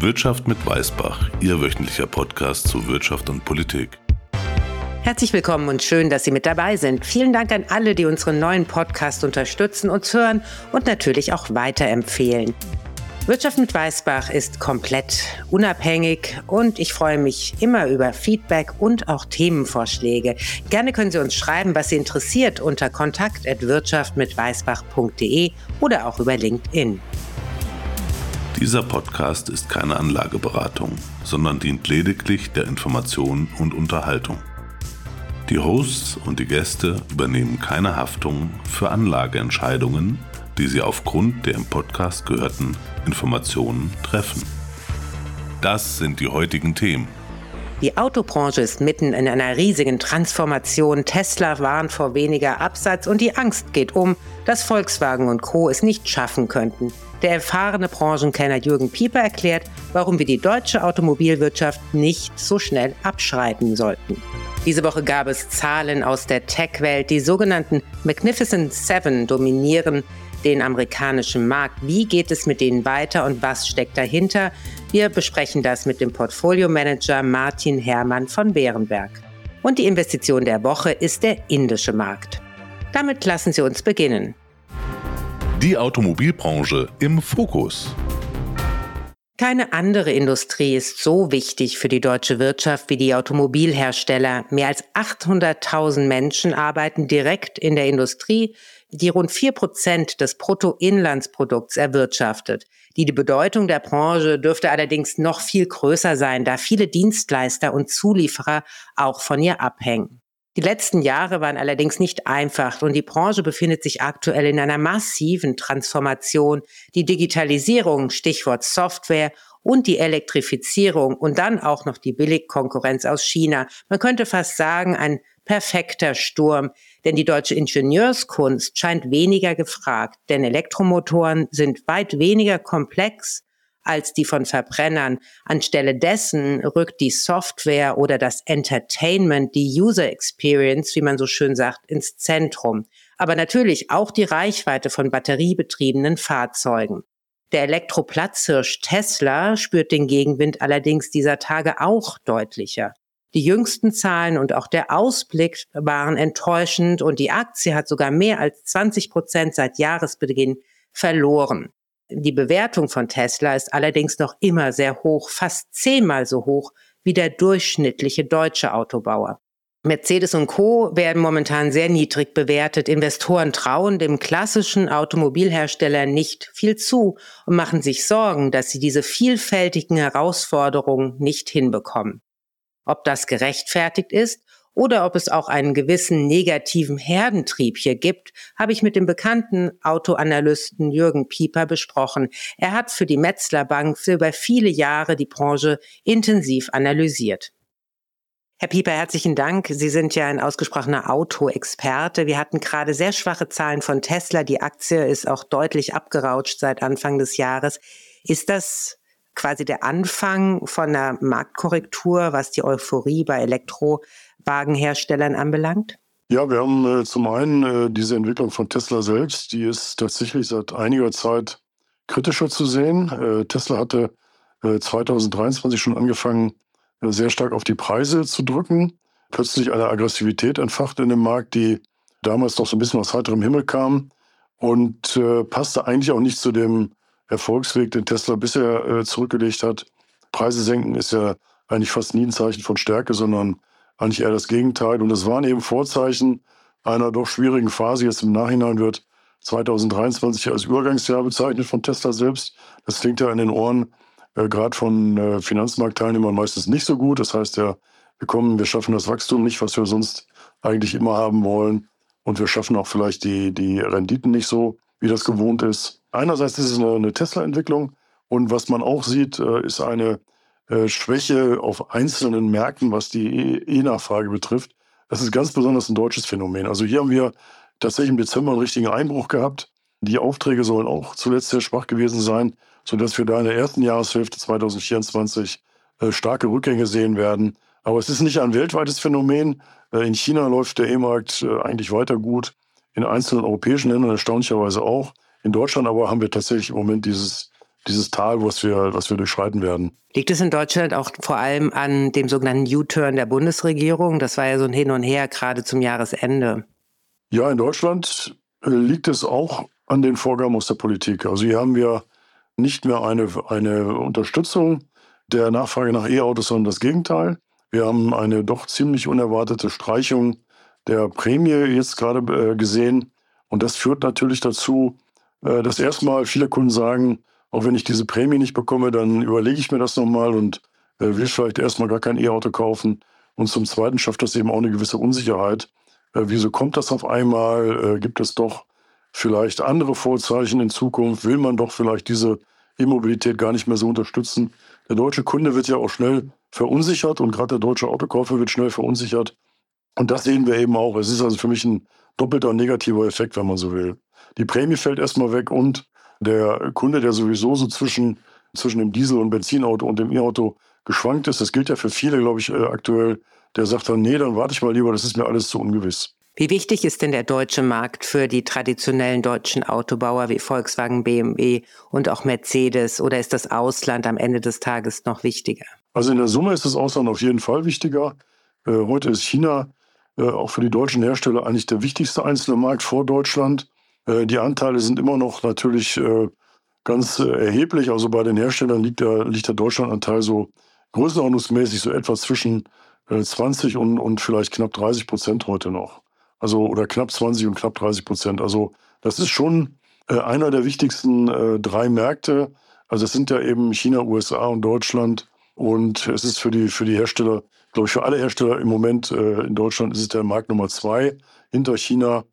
Wirtschaft mit Weißbach, Ihr wöchentlicher Podcast zu Wirtschaft und Politik. Herzlich willkommen und schön, dass Sie mit dabei sind. Vielen Dank an alle, die unseren neuen Podcast unterstützen, uns hören und natürlich auch weiterempfehlen. Wirtschaft mit Weißbach ist komplett unabhängig und ich freue mich immer über Feedback und auch Themenvorschläge. Gerne können Sie uns schreiben, was Sie interessiert unter kontakt@wirtschaftmitweißbach.de oder auch über LinkedIn. Dieser Podcast ist keine Anlageberatung, sondern dient lediglich der Information und Unterhaltung. Die Hosts und die Gäste übernehmen keine Haftung für Anlageentscheidungen, die sie aufgrund der im Podcast gehörten Informationen treffen. Das sind die heutigen Themen. Die Autobranche ist mitten in einer riesigen Transformation. Tesla warnt vor weniger Absatz und die Angst geht um, dass Volkswagen und Co. es nicht schaffen könnten. Der erfahrene Branchenkenner Jürgen Pieper erklärt, warum wir die deutsche Automobilwirtschaft nicht so schnell abschreiten sollten. Diese Woche gab es Zahlen aus der Tech-Welt. Die sogenannten Magnificent Seven dominieren den amerikanischen Markt. Wie geht es mit denen weiter und was steckt dahinter? Wir besprechen das mit dem Portfolio-Manager Martin Hermann von Bärenberg. Und die Investition der Woche ist der indische Markt. Damit lassen Sie uns beginnen. Die Automobilbranche im Fokus. Keine andere Industrie ist so wichtig für die deutsche Wirtschaft wie die Automobilhersteller. Mehr als 800.000 Menschen arbeiten direkt in der Industrie, die rund vier Prozent des Bruttoinlandsprodukts erwirtschaftet. Die, Bedeutung der Branche dürfte allerdings noch viel größer sein, da viele Dienstleister und Zulieferer auch von ihr abhängen. Die letzten Jahre waren allerdings nicht einfach und die Branche befindet sich aktuell in einer massiven Transformation. Die Digitalisierung, Stichwort Software und die Elektrifizierung und dann auch noch die Billigkonkurrenz aus China. Man könnte fast sagen, ein perfekter Sturm, denn die deutsche Ingenieurskunst scheint weniger gefragt, denn Elektromotoren sind weit weniger komplex als die von Verbrennern. Anstelle dessen rückt die Software oder das Entertainment, die User Experience, wie man so schön sagt, ins Zentrum. Aber natürlich auch die Reichweite von batteriebetriebenen Fahrzeugen. Der Elektroplatzhirsch Tesla spürt den Gegenwind allerdings dieser Tage auch deutlicher. Die jüngsten Zahlen und auch der Ausblick waren enttäuschend und die Aktie hat sogar mehr als 20 Prozent seit Jahresbeginn verloren. Die Bewertung von Tesla ist allerdings noch immer sehr hoch, fast zehnmal so hoch wie der durchschnittliche deutsche Autobauer. Mercedes und Co. werden momentan sehr niedrig bewertet. Investoren trauen dem klassischen Automobilhersteller nicht viel zu und machen sich Sorgen, dass sie diese vielfältigen Herausforderungen nicht hinbekommen. Ob das gerechtfertigt ist oder ob es auch einen gewissen negativen Herdentrieb hier gibt, habe ich mit dem bekannten Autoanalysten Jürgen Pieper besprochen. Er hat für die Metzler Bank für über viele Jahre die Branche intensiv analysiert. Herr Pieper, herzlichen Dank. Sie sind ja ein ausgesprochener Autoexperte. Wir hatten gerade sehr schwache Zahlen von Tesla. Die Aktie ist auch deutlich abgerautscht seit Anfang des Jahres. Ist das quasi der Anfang von einer Marktkorrektur, was die Euphorie bei Elektrowagenherstellern anbelangt? Ja, wir haben äh, zum einen äh, diese Entwicklung von Tesla selbst, die ist tatsächlich seit einiger Zeit kritischer zu sehen. Äh, Tesla hatte 2023 äh, schon angefangen, äh, sehr stark auf die Preise zu drücken. Plötzlich eine Aggressivität entfacht in dem Markt, die damals noch so ein bisschen aus heiterem Himmel kam und äh, passte eigentlich auch nicht zu dem Erfolgsweg, den Tesla bisher äh, zurückgelegt hat. Preise senken ist ja eigentlich fast nie ein Zeichen von Stärke, sondern eigentlich eher das Gegenteil. Und es waren eben Vorzeichen einer doch schwierigen Phase. Jetzt im Nachhinein wird 2023 als Übergangsjahr bezeichnet von Tesla selbst. Das klingt ja in den Ohren äh, gerade von äh, Finanzmarktteilnehmern meistens nicht so gut. Das heißt ja, wir kommen, wir schaffen das Wachstum nicht, was wir sonst eigentlich immer haben wollen. Und wir schaffen auch vielleicht die, die Renditen nicht so, wie das gewohnt ist. Einerseits ist es eine, Tesla-Entwicklung und was man auch sieht, äh, ist eine äh, Schwäche auf einzelnen Märkten, was die E-Nachfrage betrifft. Das ist ganz besonders ein deutsches Phänomen. Also hier haben wir tatsächlich im Dezember einen richtigen Einbruch gehabt. Die Aufträge sollen auch zuletzt sehr schwach gewesen sein, sodass wir da in der ersten Jahreshälfte 2024 äh, starke Rückgänge sehen werden. Aber es ist nicht ein weltweites Phänomen. in China läuft der E-Markt eigentlich weiter gut, in einzelnen europäischen Ländern erstaunlicherweise auch. In Deutschland aber haben wir tatsächlich im Moment dieses dieses Tal, was wir, was wir durchschreiten werden. Liegt es in Deutschland auch vor allem an dem sogenannten U-Turn der Bundesregierung? Das war ja so ein Hin und Her gerade zum Jahresende. Ja, in Deutschland äh, liegt es auch an den Vorgaben aus der Politik. Also hier haben wir nicht mehr eine, eine Unterstützung der Nachfrage nach E-Autos, sondern das Gegenteil. Wir haben eine doch ziemlich unerwartete Streichung der Prämie jetzt gerade äh, gesehen. Und das führt natürlich dazu, äh, dass erstmal viele Kunden sagen, auch wenn ich diese Prämie nicht bekomme, dann überlege ich mir das nochmal und äh, will vielleicht erstmal gar kein E-Auto kaufen. Und zum Zweiten schafft das eben auch eine gewisse Unsicherheit. Äh, wieso kommt das auf einmal? Äh, gibt es doch vielleicht andere Vorzeichen in Zukunft? Will man doch vielleicht diese E-Mobilität gar nicht mehr so unterstützen? Der deutsche Kunde wird ja auch schnell verunsichert und gerade der deutsche Autokäufer wird schnell verunsichert. Und das sehen wir eben auch. Es ist also für mich ein doppelter negativer Effekt, wenn man so will. Die Prämie fällt erstmal weg und der Kunde, der sowieso so zwischen, zwischen dem Diesel- und Benzinauto und dem E-Auto geschwankt ist, das gilt ja für viele, glaube ich, äh, aktuell, der sagt dann, nee, dann warte ich mal lieber, das ist mir alles zu ungewiss. Wie wichtig ist denn der deutsche Markt für die traditionellen deutschen Autobauer wie Volkswagen, BMW und auch Mercedes? Oder ist das Ausland am Ende des Tages noch wichtiger? Also in der Summe ist das Ausland auf jeden Fall wichtiger. Äh, heute ist China auch für die deutschen Hersteller eigentlich der wichtigste einzelne Markt vor Deutschland. Äh, die Anteile sind immer noch natürlich äh, ganz äh, erheblich. Also bei den Herstellern liegt der, liegt der Deutschlandanteil so größenordnungsmäßig so etwas zwischen 20 und, und vielleicht knapp 30 Prozent heute noch. Also oder knapp 20 und knapp 30 Prozent. Also das ist schon einer der wichtigsten drei Märkte. Also es sind ja eben China, USA und Deutschland. Und es ist für die, für die Hersteller, glaube ich, für alle Hersteller im Moment in Deutschland ist es der Markt Nummer zwei hinter China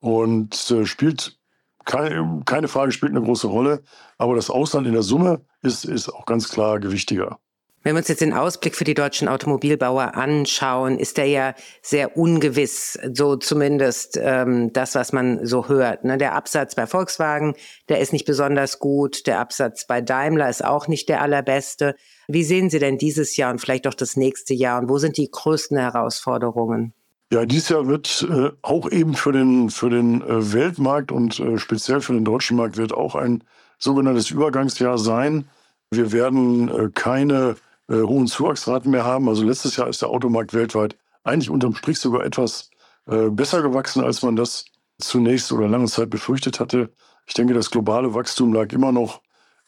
und äh, spielt keine, keine Frage, spielt eine große Rolle. Aber das Ausland in der Summe ist, ist auch ganz klar gewichtiger. Wenn wir uns jetzt den Ausblick für die deutschen Automobilbauer anschauen, ist der ja sehr ungewiss, so zumindest ähm, das, was man so hört. Ne? Der Absatz bei Volkswagen, der ist nicht besonders gut, der Absatz bei Daimler ist auch nicht der allerbeste. Wie sehen Sie denn dieses Jahr und vielleicht auch das nächste Jahr und wo sind die größten Herausforderungen? Ja, dieses Jahr wird äh, auch eben für den, für den äh, Weltmarkt und äh, speziell für den deutschen Markt wird auch ein sogenanntes Übergangsjahr sein. Wir werden äh, keine äh, hohen Zuwachsraten mehr haben. Also letztes Jahr ist der Automarkt weltweit eigentlich unterm Strich sogar etwas äh, besser gewachsen, als man das zunächst oder lange Zeit befürchtet hatte. Ich denke, das globale Wachstum lag immer noch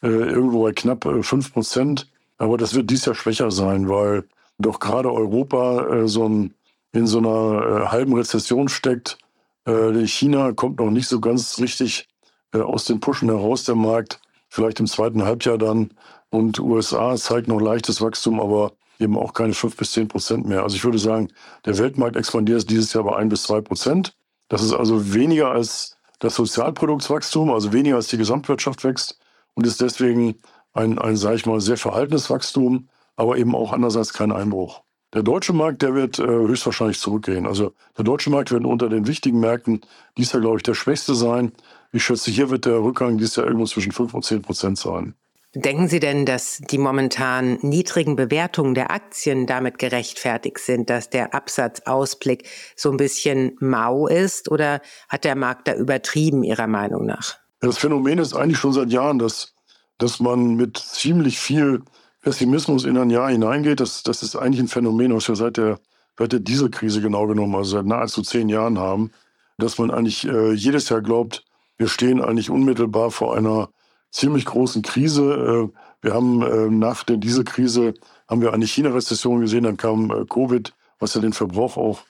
irgendwo bei knapp äh, 5 Prozent. Aber das wird dieses Jahr schwächer sein, weil doch gerade Europa so ein in so einer äh, halben Rezession steckt. Äh, China kommt noch nicht so ganz richtig äh, aus den Pushen heraus, der Markt. Vielleicht im zweiten Halbjahr dann. Und USA zeigt noch leichtes Wachstum, aber eben auch keine 5 bis 10 Prozent mehr. Also ich würde sagen, der Weltmarkt expandiert dieses Jahr bei 1 bis 2 Prozent. Das ist also weniger als das Sozialproduktswachstum, also weniger als die Gesamtwirtschaft wächst und ist deswegen ein, ein sage ich mal, sehr verhaltenes Wachstum, aber eben auch andererseits kein Einbruch. Der deutsche Markt, der wird äh, höchstwahrscheinlich zurückgehen. Also der deutsche Markt wird unter den wichtigen Märkten dies Jahr, glaube ich, der schwächste sein. Ich schätze, hier wird der Rückgang dieses Jahr irgendwo zwischen 5 und 10 Prozent sein. Denken Sie denn, dass die momentan niedrigen Bewertungen der Aktien damit gerechtfertigt sind, dass der Absatzausblick so ein bisschen mau ist? Oder hat der Markt da übertrieben, Ihrer Meinung nach? Das Phänomen ist eigentlich schon seit Jahren, dass, dass man mit ziemlich viel Pessimismus in ein Jahr hineingeht, das, das ist eigentlich ein Phänomen, was wir seit der, seit der Dieselkrise genau genommen, also seit nahezu zehn Jahren haben, dass man eigentlich äh, jedes Jahr glaubt, wir stehen eigentlich unmittelbar vor einer ziemlich großen Krise. Äh, wir haben äh, nach der Dieselkrise haben wir eine China-Rezession gesehen, dann kam äh, Covid, was ja den Verbrauch auch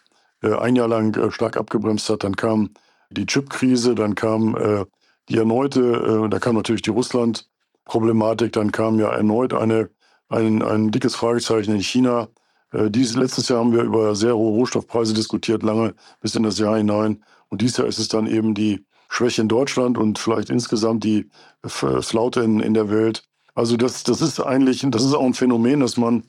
äh, ein Jahr lang stark abgebremst hat. Dann kam die Chip-Krise, dann kam die erneute, da kam natürlich die Russland-Problematik, dann kam ja erneut eine ein, ein dickes Fragezeichen in China. Dieses letztes Jahr haben wir über sehr hohe Rohstoffpreise diskutiert, lange bis in das Jahr hinein. Und dieses Jahr ist es dann eben die Schwäche in Deutschland und vielleicht insgesamt die Flaute in, in der Welt. Also das, das ist eigentlich, das ist auch ein Phänomen, dass man,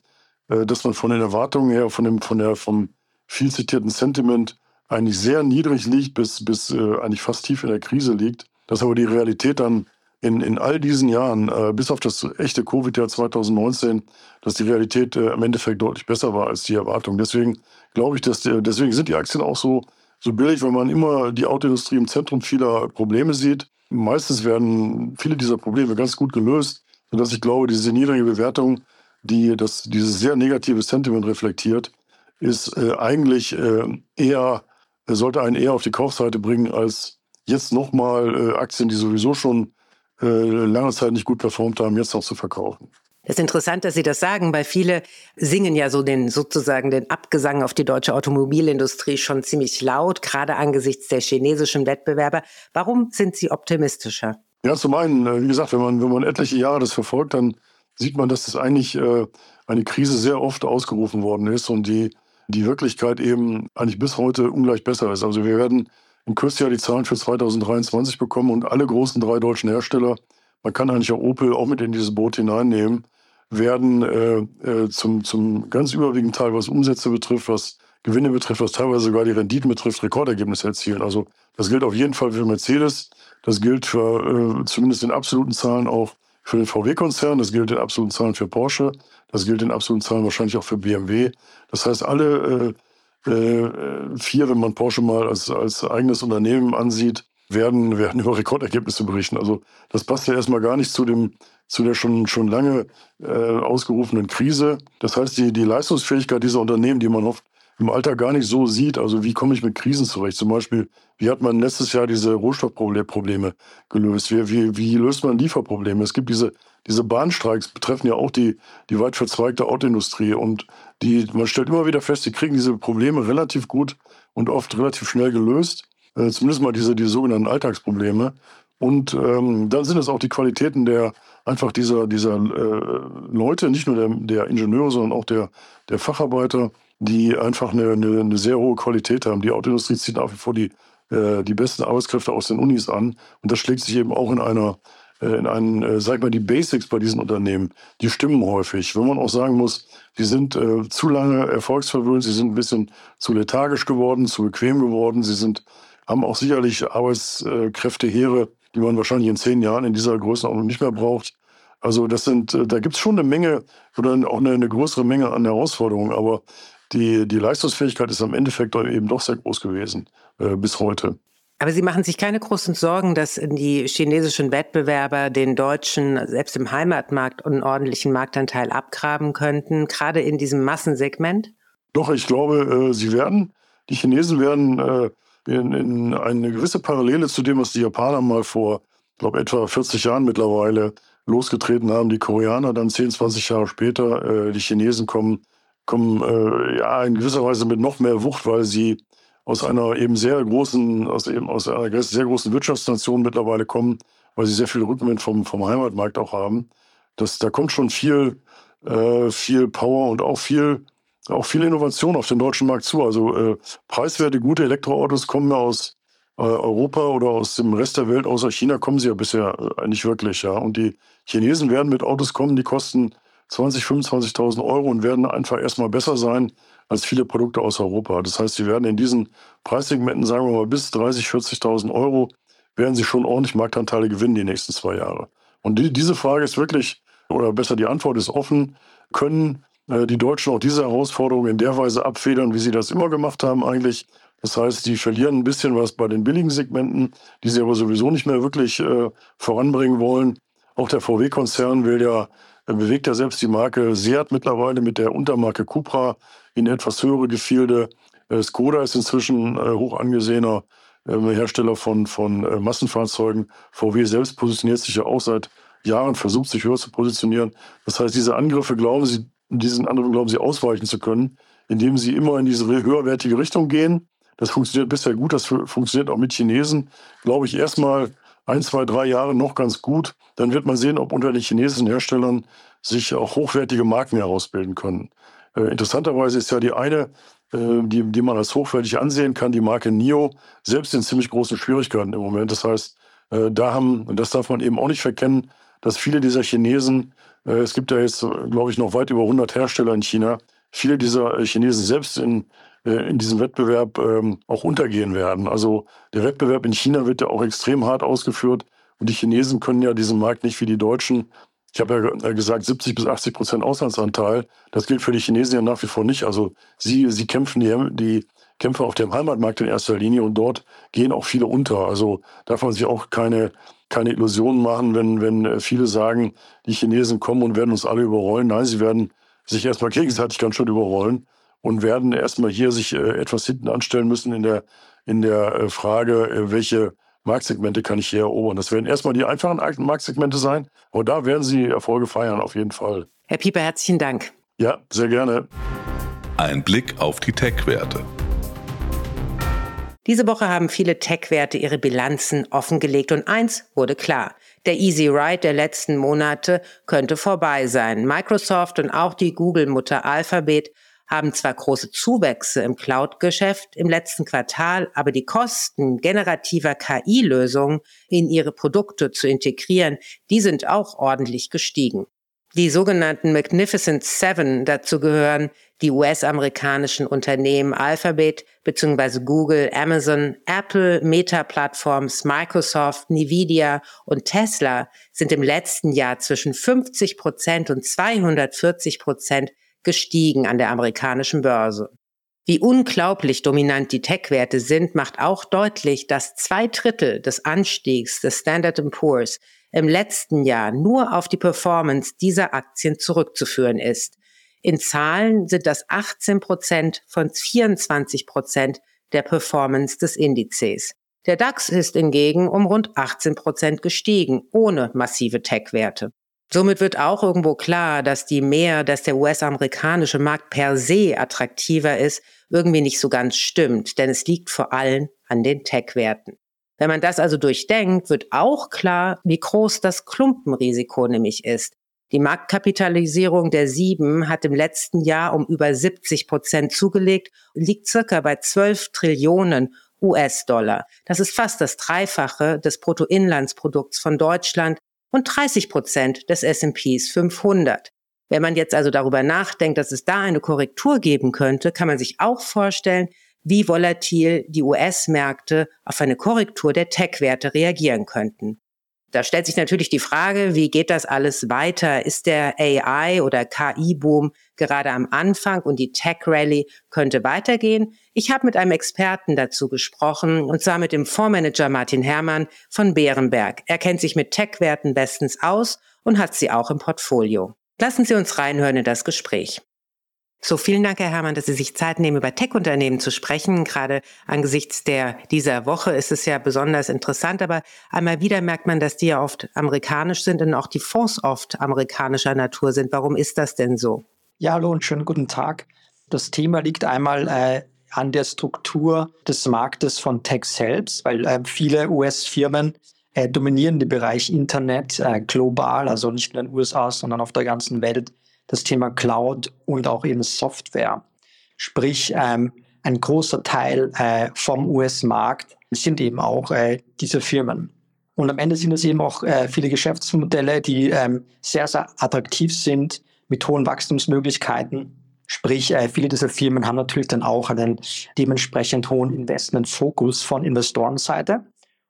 äh, dass man von den Erwartungen her, von dem, von der, vom viel zitierten Sentiment eigentlich sehr niedrig liegt, bis, bis äh, eigentlich fast tief in der Krise liegt. Dass aber die Realität dann in, in all diesen Jahren, äh, bis auf das echte Covid-Jahr 2019, dass die Realität äh, im Endeffekt deutlich besser war als die Erwartung. Deswegen glaube ich, dass der, deswegen sind die Aktien auch so, so billig, weil man immer die Autoindustrie im Zentrum vieler Probleme sieht. Meistens werden viele dieser Probleme ganz gut gelöst. sodass ich glaube, diese niedrige Bewertung, die das, dieses sehr negative Sentiment reflektiert, ist äh, eigentlich äh, eher, sollte einen eher auf die Kaufseite bringen, als jetzt nochmal äh, Aktien, die sowieso schon äh, lange Zeit nicht gut performt haben, jetzt noch zu verkaufen. Es ist interessant, dass Sie das sagen, weil viele singen ja so den sozusagen den Abgesang auf die deutsche Automobilindustrie schon ziemlich laut, gerade angesichts der chinesischen Wettbewerber. Warum sind Sie optimistischer? Ja, zum einen, äh, wie gesagt, wenn man, wenn man etliche Jahre das verfolgt, dann sieht man, dass das eigentlich äh, eine Krise sehr oft ausgerufen worden ist und die, die Wirklichkeit eben eigentlich bis heute ungleich besser ist. Also wir werden in Kürze ja die Zahlen für 2023 bekommen und alle großen drei deutschen Hersteller, man kann eigentlich auch Opel auch mit in dieses Boot hineinnehmen, werden äh, äh, zum, zum ganz überwiegenden Teil, was Umsätze betrifft, was Gewinne betrifft, was teilweise sogar die Renditen betrifft, Rekordergebnisse erzielen. Also das gilt auf jeden Fall für Mercedes, das gilt für äh, zumindest in absoluten Zahlen auch für den VW-Konzern, das gilt in absoluten Zahlen für Porsche, das gilt in absoluten Zahlen wahrscheinlich auch für BMW. Das heißt, alle äh, äh, vier, wenn man Porsche mal als, als eigenes Unternehmen ansieht, werden, werden über Rekordergebnisse berichten. Also das passt ja erstmal gar nicht zu dem zu der schon, schon lange äh, ausgerufenen Krise. Das heißt, die, die Leistungsfähigkeit dieser Unternehmen, die man oft im Alltag gar nicht so sieht, also wie komme ich mit Krisen zurecht? Zum Beispiel, wie hat man letztes Jahr diese Rohstoffprobleme gelöst? Wie, wie, wie löst man Lieferprobleme? Es gibt diese, diese Bahnstreiks, betreffen ja auch die, die weit verzweigte Autoindustrie und die, man stellt immer wieder fest, die kriegen diese Probleme relativ gut und oft relativ schnell gelöst. Äh, zumindest mal diese, die sogenannten Alltagsprobleme. Und ähm, dann sind es auch die Qualitäten der einfach dieser, dieser äh, Leute, nicht nur der, der Ingenieure, sondern auch der, der Facharbeiter, die einfach eine, eine, eine sehr hohe Qualität haben. Die Autoindustrie zieht nach wie vor die, äh, die besten Arbeitskräfte aus den Unis an. Und das schlägt sich eben auch in einer äh, in einen, äh, sag mal, die Basics bei diesen Unternehmen, die stimmen häufig. Wenn man auch sagen muss, die sind äh, zu lange erfolgsverwöhnt, sie sind ein bisschen zu lethargisch geworden, zu bequem geworden, sie sind, haben auch sicherlich Arbeitskräfte, Heere, die man wahrscheinlich in zehn Jahren in dieser Größenordnung nicht mehr braucht. Also das sind, äh, da gibt es schon eine Menge oder auch eine, eine, größere Menge an Herausforderungen, aber die, die Leistungsfähigkeit ist am Endeffekt eben doch sehr groß gewesen äh, bis heute. Aber Sie machen sich keine großen Sorgen, dass die chinesischen Wettbewerber den deutschen, selbst im Heimatmarkt, einen ordentlichen Marktanteil abgraben könnten, gerade in diesem Massensegment? Doch, ich glaube, äh, sie werden. Die Chinesen werden äh, in, in eine gewisse Parallele zu dem, was die Japaner mal vor, ich glaube, etwa 40 Jahren mittlerweile losgetreten haben. Die Koreaner dann 10, 20 Jahre später, äh, die Chinesen kommen, kommen ja in gewisser Weise mit noch mehr Wucht, weil sie aus einer eben sehr großen, aus eben aus einer sehr großen Wirtschaftsnation mittlerweile kommen, weil sie sehr viel Rückenwind vom, vom Heimatmarkt auch haben. Das, da kommt schon viel, äh, viel Power und auch viel, auch viel Innovation auf den deutschen Markt zu. Also äh, preiswerte, gute Elektroautos kommen ja aus äh, Europa oder aus dem Rest der Welt, außer China, kommen sie ja bisher äh, nicht wirklich. Ja. Und die Chinesen werden mit Autos kommen, die kosten 20.000, 25.000 Euro und werden einfach erstmal besser sein als viele Produkte aus Europa. Das heißt, sie werden in diesen Preissegmenten, sagen wir mal, bis 30.000, 40.000 Euro, werden sie schon ordentlich Marktanteile gewinnen die nächsten zwei Jahre. Und die, diese Frage ist wirklich, oder besser die Antwort ist offen, können die Deutschen auch diese Herausforderung in der Weise abfedern, wie sie das immer gemacht haben eigentlich. Das heißt, die verlieren ein bisschen was bei den billigen Segmenten, die sie aber sowieso nicht mehr wirklich äh, voranbringen wollen. Auch der VW-Konzern will ja, äh, bewegt ja selbst die Marke Seat mittlerweile mit der Untermarke Cupra in etwas höhere Gefilde. Äh, Skoda ist inzwischen äh, hoch angesehener ähm, Hersteller von, von äh, Massenfahrzeugen. VW selbst positioniert sich ja auch seit Jahren, versucht sich höher zu positionieren. Das heißt, diese Angriffe glauben sie, diesen Angriffen glauben sie ausweichen zu können, indem sie immer in diese höherwertige Richtung gehen. Das funktioniert bisher gut, das funktioniert auch mit Chinesen, glaube ich, erstmal ein, zwei, drei Jahre noch ganz gut. Dann wird man sehen, ob unter den chinesischen Herstellern sich auch hochwertige Marken herausbilden können. Äh, interessanterweise ist ja die eine, äh, die, die man als hochwertig ansehen kann, die Marke NIO, selbst in ziemlich großen Schwierigkeiten im Moment. Das heißt, äh, da haben, und das darf man eben auch nicht verkennen, dass viele dieser Chinesen, es gibt ja jetzt, glaube ich, noch weit über 100 Hersteller in China, viele dieser äh, Chinesen selbst in, äh, in diesem Wettbewerb ähm, auch untergehen werden. Also der Wettbewerb in China wird ja auch extrem hart ausgeführt und die Chinesen können ja diesen Markt nicht wie die Deutschen Ich habe ja äh, gesagt, 70 bis 80 Prozent Auslandsanteil. Das gilt für die Chinesen ja nach wie vor nicht. Also sie, sie kämpfen die, die kämpfen auf dem Heimatmarkt in erster Linie und dort gehen auch viele unter. Also darf man sich auch keine, keine Illusionen machen, wenn, wenn äh, viele sagen, die Chinesen kommen und werden uns alle überrollen. Nein, sie werden sich erstmal gegenseitig ganz schön überrollen und werden erstmal hier sich äh, etwas hinten anstellen müssen in der, in der äh, Frage, welche Marktsegmente kann ich hier erobern. Das werden erstmal die einfachen Marktsegmente sein, aber da werden sie Erfolge feiern, auf jeden Fall. Herr Pieper, herzlichen Dank. Ja, sehr gerne. Ein Blick auf die Tech-Werte. Diese Woche haben viele Tech-Werte ihre Bilanzen offengelegt und eins wurde klar. Der Easy Ride der letzten Monate könnte vorbei sein. Microsoft und auch die Google-Mutter Alphabet haben zwar große Zuwächse im Cloud-Geschäft im letzten Quartal, aber die Kosten generativer KI-Lösungen in ihre Produkte zu integrieren, die sind auch ordentlich gestiegen. Die sogenannten Magnificent Seven, dazu gehören die US-amerikanischen Unternehmen Alphabet bzw. Google, Amazon, Apple, Meta-Plattforms, Microsoft, Nvidia und Tesla, sind im letzten Jahr zwischen 50 Prozent und 240 Prozent gestiegen an der amerikanischen Börse. Wie unglaublich dominant die Tech-Werte sind, macht auch deutlich, dass zwei Drittel des Anstiegs des Standard Poor's im letzten Jahr nur auf die Performance dieser Aktien zurückzuführen ist. In Zahlen sind das 18 Prozent von 24 Prozent der Performance des Indizes. Der DAX ist hingegen um rund 18 Prozent gestiegen, ohne massive Tech-Werte. Somit wird auch irgendwo klar, dass die mehr, dass der US-amerikanische Markt per se attraktiver ist, irgendwie nicht so ganz stimmt, denn es liegt vor allem an den Tech-Werten. Wenn man das also durchdenkt, wird auch klar, wie groß das Klumpenrisiko nämlich ist. Die Marktkapitalisierung der Sieben hat im letzten Jahr um über 70 Prozent zugelegt und liegt circa bei 12 Trillionen US-Dollar. Das ist fast das Dreifache des Bruttoinlandsprodukts von Deutschland und 30 Prozent des S&Ps 500. Wenn man jetzt also darüber nachdenkt, dass es da eine Korrektur geben könnte, kann man sich auch vorstellen, wie volatil die US-Märkte auf eine Korrektur der Tech-Werte reagieren könnten. Da stellt sich natürlich die Frage, wie geht das alles weiter? Ist der AI oder KI-Boom gerade am Anfang und die Tech-Rally könnte weitergehen? Ich habe mit einem Experten dazu gesprochen, und zwar mit dem Fondsmanager Martin Herrmann von Bärenberg. Er kennt sich mit Tech-Werten bestens aus und hat sie auch im Portfolio. Lassen Sie uns reinhören in das Gespräch. So, vielen Dank, Herr Herrmann, dass Sie sich Zeit nehmen, über Tech-Unternehmen zu sprechen. Gerade angesichts der, dieser Woche ist es ja besonders interessant, aber einmal wieder merkt man, dass die ja oft amerikanisch sind und auch die Fonds oft amerikanischer Natur sind. Warum ist das denn so? Ja, hallo und schönen guten Tag. Das Thema liegt einmal äh, an der Struktur des Marktes von Tech selbst, weil äh, viele US-Firmen äh, dominieren den Bereich Internet äh, global, also nicht nur in den USA, sondern auf der ganzen Welt das Thema Cloud und auch eben Software. Sprich, ähm, ein großer Teil äh, vom US-Markt sind eben auch äh, diese Firmen. Und am Ende sind es eben auch äh, viele Geschäftsmodelle, die ähm, sehr, sehr attraktiv sind, mit hohen Wachstumsmöglichkeiten. Sprich, äh, viele dieser Firmen haben natürlich dann auch einen dementsprechend hohen Investmentfokus von Investorenseite.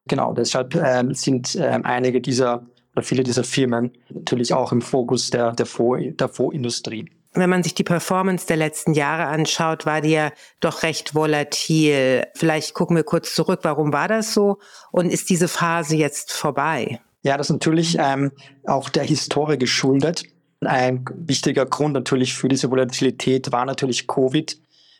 Genau, deshalb ähm, sind ähm, einige dieser oder viele dieser Firmen natürlich auch im Fokus der, der, Fonds, der Fondsindustrie. Wenn man sich die Performance der letzten Jahre anschaut, war die ja doch recht volatil. Vielleicht gucken wir kurz zurück, warum war das so und ist diese Phase jetzt vorbei? Ja, das ist natürlich ähm, auch der Historie geschuldet. Ein wichtiger Grund natürlich für diese Volatilität war natürlich Covid.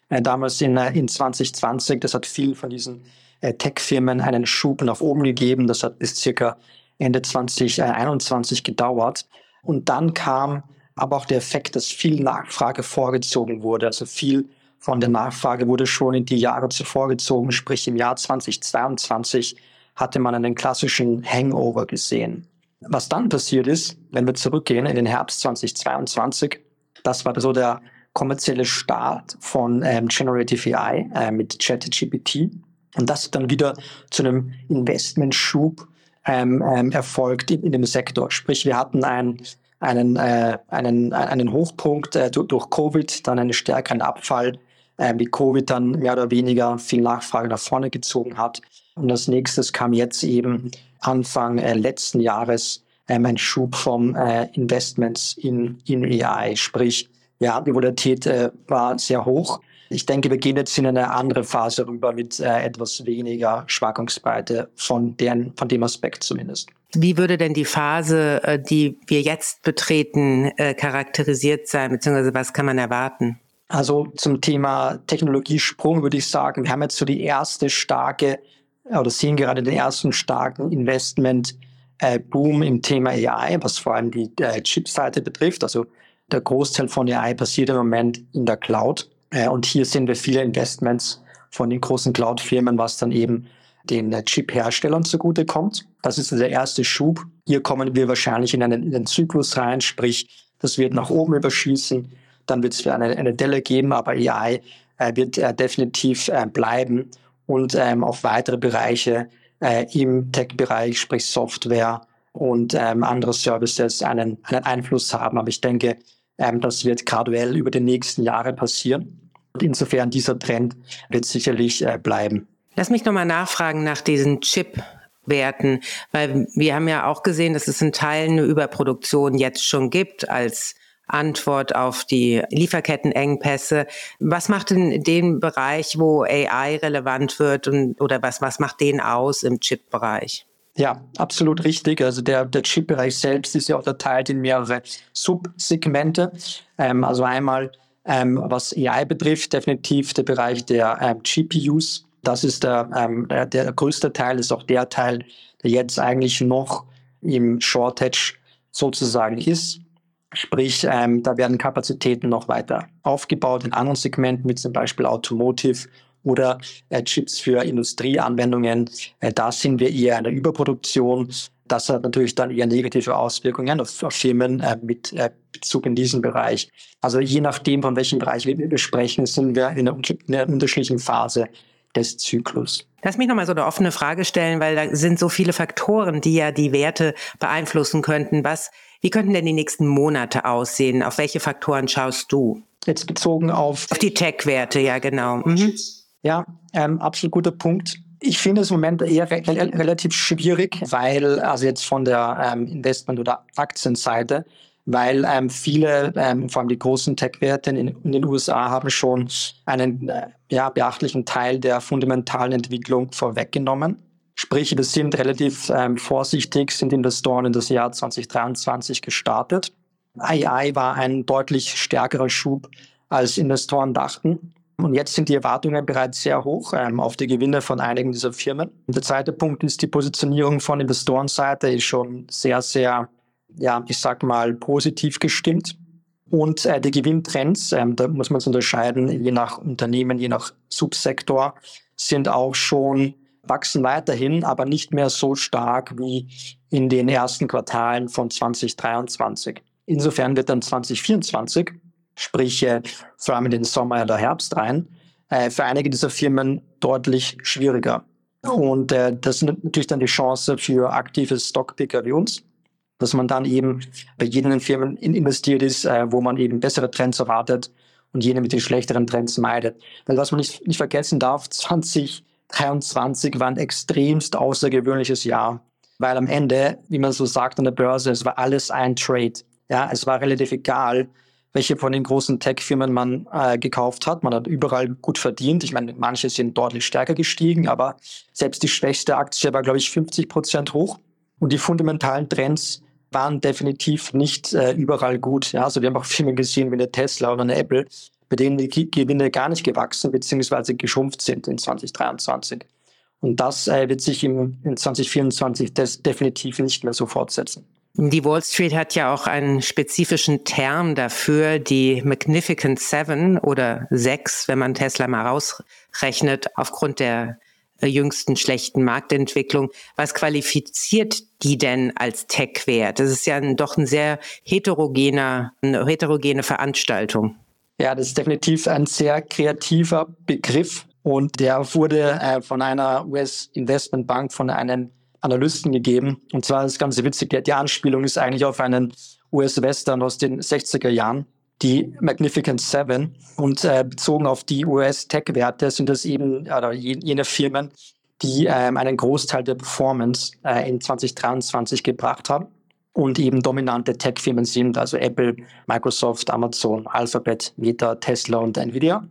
Äh, damals in, äh, in 2020, das hat viel von diesen äh, Tech-Firmen einen Schub nach oben gegeben. Das hat bis circa Ende 2021 gedauert. Und dann kam aber auch der Effekt, dass viel Nachfrage vorgezogen wurde. Also viel von der Nachfrage wurde schon in die Jahre zuvor gezogen, sprich im Jahr 2022 hatte man einen klassischen Hangover gesehen. Was dann passiert ist, wenn wir zurückgehen in den Herbst 2022, das war so der kommerzielle Start von ähm, Generative AI äh, mit ChatGPT. Und das dann wieder zu einem Investmentschub ähm, ähm, erfolgt in, in, dem Sektor. Sprich, wir hatten ein, einen, äh, einen, einen Hochpunkt äh, durch, durch, Covid, dann einen stärkeren Abfall, äh, wie Covid dann mehr oder weniger viel Nachfrage nach vorne gezogen hat. Und als nächstes kam jetzt eben Anfang äh, letzten Jahres ähm, ein Schub von äh, Investments in, in AI. Sprich, ja, die Volatilität äh, war sehr hoch. Ich denke, wir gehen jetzt in eine andere Phase rüber mit äh, etwas weniger Schwankungsbreite von, deren, von dem Aspekt zumindest. Wie würde denn die Phase, äh, die wir jetzt betreten, äh, charakterisiert sein, beziehungsweise was kann man erwarten? Also zum Thema Technologiesprung würde ich sagen, wir haben jetzt so die erste starke oder sehen gerade den ersten starken Investment äh, Boom im Thema AI, was vor allem die äh, Chipseite betrifft. Also der Großteil von AI passiert im Moment in der Cloud. Äh, und hier sehen wir viele Investments von den großen Cloud-Firmen, was dann eben den äh, Chip-Herstellern zugutekommt. Das ist der erste Schub. Hier kommen wir wahrscheinlich in einen, in einen Zyklus rein, sprich, das wird nach oben überschießen. Dann wird es eine, eine Delle geben, aber AI äh, wird äh, definitiv äh, bleiben und ähm, auf weitere Bereiche äh, im Tech-Bereich, sprich Software und ähm, andere Services einen, einen Einfluss haben. Aber ich denke, ähm, das wird graduell über die nächsten Jahre passieren. Und insofern dieser Trend wird sicherlich äh, bleiben. Lass mich nochmal nachfragen nach diesen Chip-Werten, weil wir haben ja auch gesehen, dass es in Teilen eine Überproduktion jetzt schon gibt als Antwort auf die Lieferkettenengpässe. Was macht denn den Bereich, wo AI relevant wird und, oder was, was macht den aus im Chip-Bereich? Ja, absolut richtig. Also der, der Chip-Bereich selbst ist ja unterteilt in mehrere Subsegmente. Ähm, also einmal, ähm, was AI betrifft, definitiv der Bereich der ähm, GPUs. Das ist der, ähm, der, der größte Teil, ist auch der Teil, der jetzt eigentlich noch im Shortage sozusagen ist. Sprich, ähm, da werden Kapazitäten noch weiter aufgebaut in anderen Segmenten, wie zum Beispiel Automotive oder äh, Chips für Industrieanwendungen. Äh, da sind wir eher in der Überproduktion. Das hat natürlich dann eher negative Auswirkungen auf, auf Firmen äh, mit äh, Bezug in diesen Bereich. Also je nachdem, von welchem Bereich wir sprechen, sind wir in einer, in einer unterschiedlichen Phase des Zyklus. Lass mich nochmal so eine offene Frage stellen, weil da sind so viele Faktoren, die ja die Werte beeinflussen könnten. Was, wie könnten denn die nächsten Monate aussehen? Auf welche Faktoren schaust du? Jetzt bezogen auf... Auf die Tech-Werte, ja genau. Mhm. Ja, ähm, absolut guter Punkt. Ich finde es im Moment eher re relativ schwierig, weil, also jetzt von der ähm, Investment- oder Aktienseite, weil ähm, viele, ähm, vor allem die großen Tech-Werte in, in, den USA, haben schon einen äh, ja, beachtlichen Teil der fundamentalen Entwicklung vorweggenommen. Sprich, wir sind relativ ähm, vorsichtig, sind Investoren in das Jahr 2023 gestartet. AI war ein deutlich stärkerer Schub, als Investoren dachten. Und jetzt sind die Erwartungen bereits sehr hoch ähm, auf die Gewinne von einigen dieser Firmen. Und der zweite Punkt ist, die Positionierung von Investorenseite ist schon sehr, sehr ja, ich sag mal, positiv gestimmt. Und äh, die Gewinntrends, ähm, da muss man es unterscheiden, je nach Unternehmen, je nach Subsektor, sind auch schon, wachsen weiterhin, aber nicht mehr so stark wie in den ersten Quartalen von 2023. Insofern wird dann 2024, sprich vor allem in den Sommer oder Herbst rein, äh, für einige dieser Firmen deutlich schwieriger. Und äh, das ist natürlich dann die Chance für aktive Stockpicker wie uns, dass man dann eben bei jenen Firmen investiert ist, äh, wo man eben bessere Trends erwartet und jene mit den schlechteren Trends meidet. Weil was man nicht, nicht vergessen darf, 2023 war ein extremst außergewöhnliches Jahr, weil am Ende, wie man so sagt an der Börse, es war alles ein Trade. Ja, es war relativ egal, welche von den großen Tech-Firmen man äh, gekauft hat. Man hat überall gut verdient. Ich meine, manche sind deutlich stärker gestiegen, aber selbst die schwächste Aktie war, glaube ich, 50 Prozent hoch. Und die fundamentalen Trends waren definitiv nicht äh, überall gut. Ja, also wir haben auch Firmen gesehen wie eine Tesla oder eine Apple, bei denen die Gewinne gar nicht gewachsen bzw. geschrumpft sind in 2023. Und das äh, wird sich im, in 2024 des, definitiv nicht mehr so fortsetzen. Die Wall Street hat ja auch einen spezifischen Term dafür, die Magnificent Seven oder sechs, wenn man Tesla mal rausrechnet, aufgrund der äh, jüngsten schlechten Marktentwicklung. Was qualifiziert die denn als Tech-Wert? Das ist ja ein, doch ein sehr heterogener, eine heterogene Veranstaltung. Ja, das ist definitiv ein sehr kreativer Begriff und der wurde äh, von einer US-Investmentbank, von einem Analysten gegeben. Und zwar ist ganz witzig, die Anspielung ist eigentlich auf einen US-Western aus den 60er Jahren die Magnificent Seven. Und äh, bezogen auf die US-Tech-Werte sind das eben oder jene Firmen, die ähm, einen Großteil der Performance äh, in 2023 gebracht haben. und eben dominante Tech-Firmen sind, also Apple, Microsoft, Amazon, Alphabet, Meta, Tesla und Nvidia.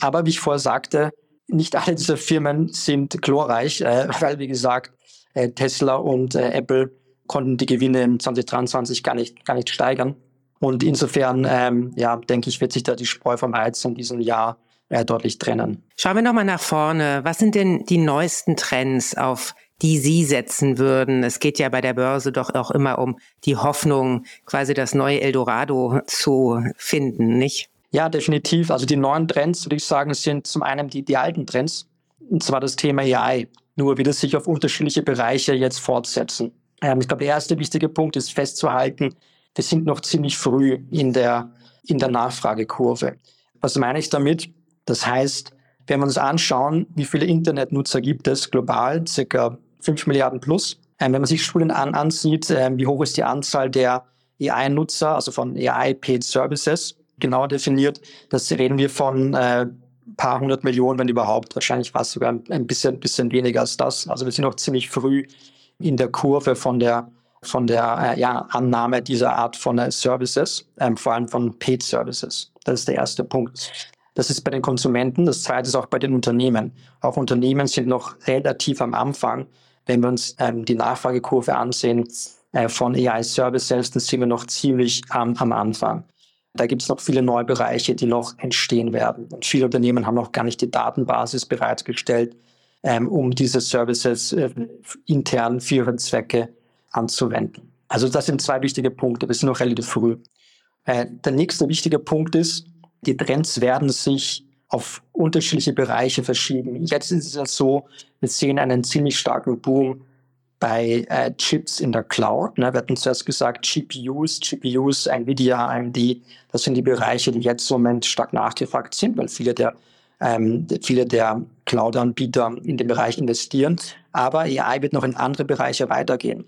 Aber wie ich vorher sagte, nicht alle dieser Firmen sind glorreich, äh, weil, wie gesagt, Tesla und äh, Apple konnten die Gewinne in 2023 gar nicht, gar nicht steigern. Und insofern, ähm, ja, denke ich, wird sich da die Spreu vom Weiz in diesem Jahr äh, deutlich trennen. Schauen wir nochmal nach vorne. Was sind denn die neuesten Trends, auf die Sie setzen würden? Es geht ja bei der Börse doch auch immer um die Hoffnung, quasi das neue Eldorado zu finden, nicht? Ja, definitiv. Also die neuen Trends, würde ich sagen, sind zum einen die, die alten Trends, und zwar das Thema AI. Nur wie das sich auf unterschiedliche Bereiche jetzt fortsetzen. Ähm, ich glaube, der erste wichtige Punkt ist festzuhalten, wir sind noch ziemlich früh in der, in der Nachfragekurve. Was meine ich damit? Das heißt, wenn wir uns anschauen, wie viele Internetnutzer gibt es global, circa 5 Milliarden plus. Ähm, wenn man sich Studien an, ansieht, äh, wie hoch ist die Anzahl der AI-Nutzer, also von AI-Paid Services, genauer definiert, das reden wir von äh, paar hundert Millionen, wenn überhaupt. Wahrscheinlich war es sogar ein bisschen, bisschen weniger als das. Also wir sind noch ziemlich früh in der Kurve von der von der äh, ja, Annahme dieser Art von äh, Services, ähm, vor allem von Paid Services. Das ist der erste Punkt. Das ist bei den Konsumenten. Das zweite ist auch bei den Unternehmen. Auch Unternehmen sind noch relativ am Anfang. Wenn wir uns ähm, die Nachfragekurve ansehen äh, von AI-Services, dann sind wir noch ziemlich am, am Anfang. Da gibt es noch viele neue Bereiche, die noch entstehen werden. Und viele Unternehmen haben noch gar nicht die Datenbasis bereitgestellt, ähm, um diese Services äh, intern für ihre Zwecke anzuwenden. Also das sind zwei wichtige Punkte. Wir sind noch relativ früh. Äh, der nächste wichtige Punkt ist, die Trends werden sich auf unterschiedliche Bereiche verschieben. Jetzt ist es ja so, wir sehen einen ziemlich starken Boom bei äh, Chips in der Cloud. Ne? Wir hatten zuerst gesagt GPUs, GPUs, Nvidia, AMD, das sind die Bereiche, die jetzt im Moment stark nachgefragt sind, weil viele der ähm, viele der Cloud-Anbieter in den Bereich investieren. Aber AI wird noch in andere Bereiche weitergehen.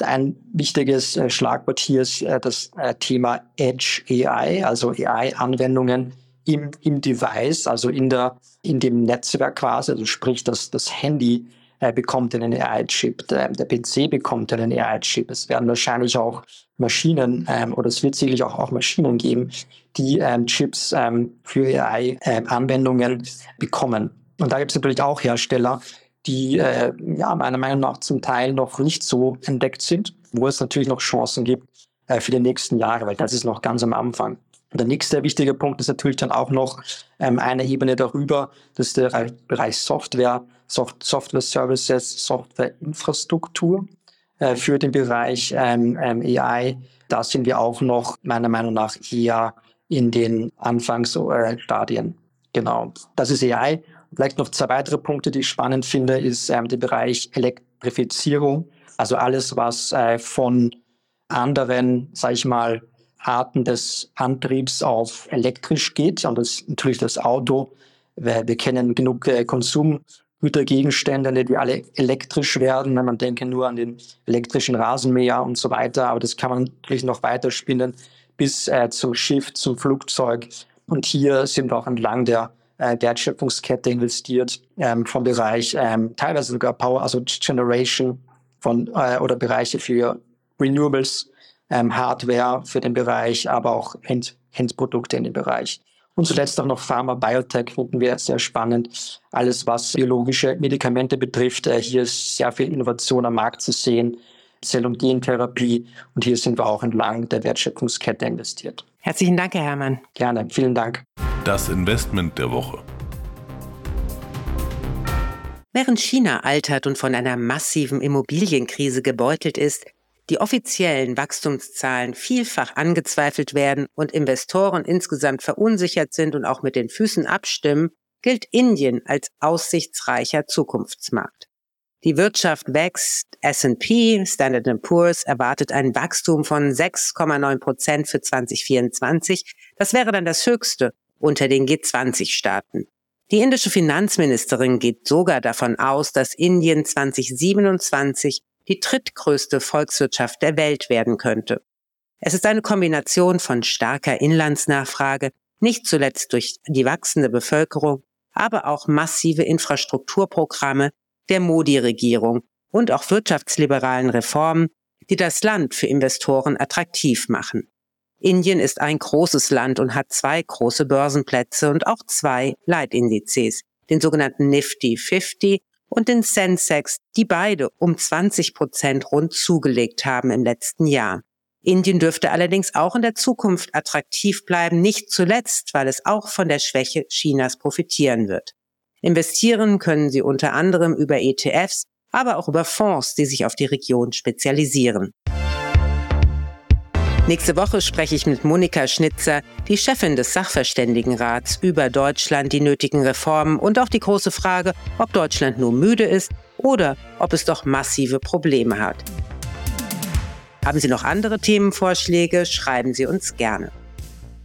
Ein wichtiges äh, Schlagwort hier ist äh, das äh, Thema Edge AI, also AI-Anwendungen im, im Device, also in, der, in dem Netzwerk quasi, also sprich, dass das Handy bekommt einen AI-Chip, der, der, PC bekommt einen AI-Chip. Es werden wahrscheinlich auch Maschinen ähm, oder es wird sicherlich auch, auch Maschinen geben, die ähm, Chips ähm, für AI-Anwendungen ähm, bekommen. Und da gibt es natürlich auch Hersteller, die äh, ja meiner Meinung nach zum Teil noch nicht so entdeckt sind, wo es natürlich noch Chancen gibt äh, für die nächsten Jahre, weil das ist noch ganz am Anfang. Der nächste wichtige Punkt ist natürlich dann auch noch ähm, eine Ebene darüber, das ist der Bereich Software, Soft Software Services, Software Infrastruktur äh, für den Bereich ähm, ähm, AI. Da sind wir auch noch meiner Meinung nach eher in den Anfangsstadien. Genau, das ist AI. Vielleicht noch zwei weitere Punkte, die ich spannend finde, ist ähm, der Bereich Elektrifizierung. Also alles, was äh, von anderen, sage ich mal, Arten des Antriebs auf elektrisch geht. Und das ist natürlich das Auto. Wir, wir kennen genug äh, Konsumgütergegenstände, die alle elektrisch werden. Man denke nur an den elektrischen Rasenmäher und so weiter. Aber das kann man natürlich noch weiter spinnen bis äh, zum Schiff, zum Flugzeug. Und hier sind wir auch entlang der äh, Wertschöpfungskette investiert, ähm, vom Bereich ähm, teilweise sogar Power, also Generation von äh, oder Bereiche für Renewables, ähm, Hardware für den Bereich, aber auch End Endprodukte in dem Bereich. Und zuletzt auch noch Pharma, Biotech finden wir sehr spannend. Alles, was biologische Medikamente betrifft, äh, hier ist sehr viel Innovation am Markt zu sehen. Zell- und Gentherapie. Und hier sind wir auch entlang der Wertschöpfungskette investiert. Herzlichen Dank, Herr Herrmann. Gerne, vielen Dank. Das Investment der Woche. Während China altert und von einer massiven Immobilienkrise gebeutelt ist, die offiziellen Wachstumszahlen vielfach angezweifelt werden und Investoren insgesamt verunsichert sind und auch mit den Füßen abstimmen, gilt Indien als aussichtsreicher Zukunftsmarkt. Die Wirtschaft wächst. S&P, Standard Poor's, erwartet ein Wachstum von 6,9 Prozent für 2024. Das wäre dann das höchste unter den G20-Staaten. Die indische Finanzministerin geht sogar davon aus, dass Indien 2027 die drittgrößte Volkswirtschaft der Welt werden könnte. Es ist eine Kombination von starker Inlandsnachfrage, nicht zuletzt durch die wachsende Bevölkerung, aber auch massive Infrastrukturprogramme, der Modi-Regierung und auch wirtschaftsliberalen Reformen, die das Land für Investoren attraktiv machen. Indien ist ein großes Land und hat zwei große Börsenplätze und auch zwei Leitindizes, den sogenannten Nifty 50 und den Sensex, die beide um 20 Prozent rund zugelegt haben im letzten Jahr. Indien dürfte allerdings auch in der Zukunft attraktiv bleiben, nicht zuletzt, weil es auch von der Schwäche Chinas profitieren wird. Investieren können Sie unter anderem über ETFs, aber auch über Fonds, die sich auf die Region spezialisieren. Nächste Woche spreche ich mit Monika Schnitzer, die Chefin des Sachverständigenrats, über Deutschland, die nötigen Reformen und auch die große Frage, ob Deutschland nur müde ist oder ob es doch massive Probleme hat. Haben Sie noch andere Themenvorschläge? Schreiben Sie uns gerne.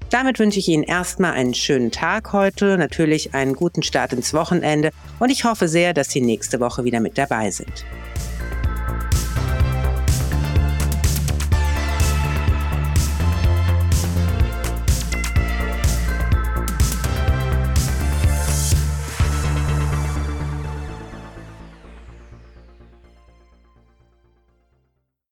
Damit wünsche ich Ihnen erstmal einen schönen Tag heute, natürlich einen guten Start ins Wochenende und ich hoffe sehr, dass Sie nächste Woche wieder mit dabei sind.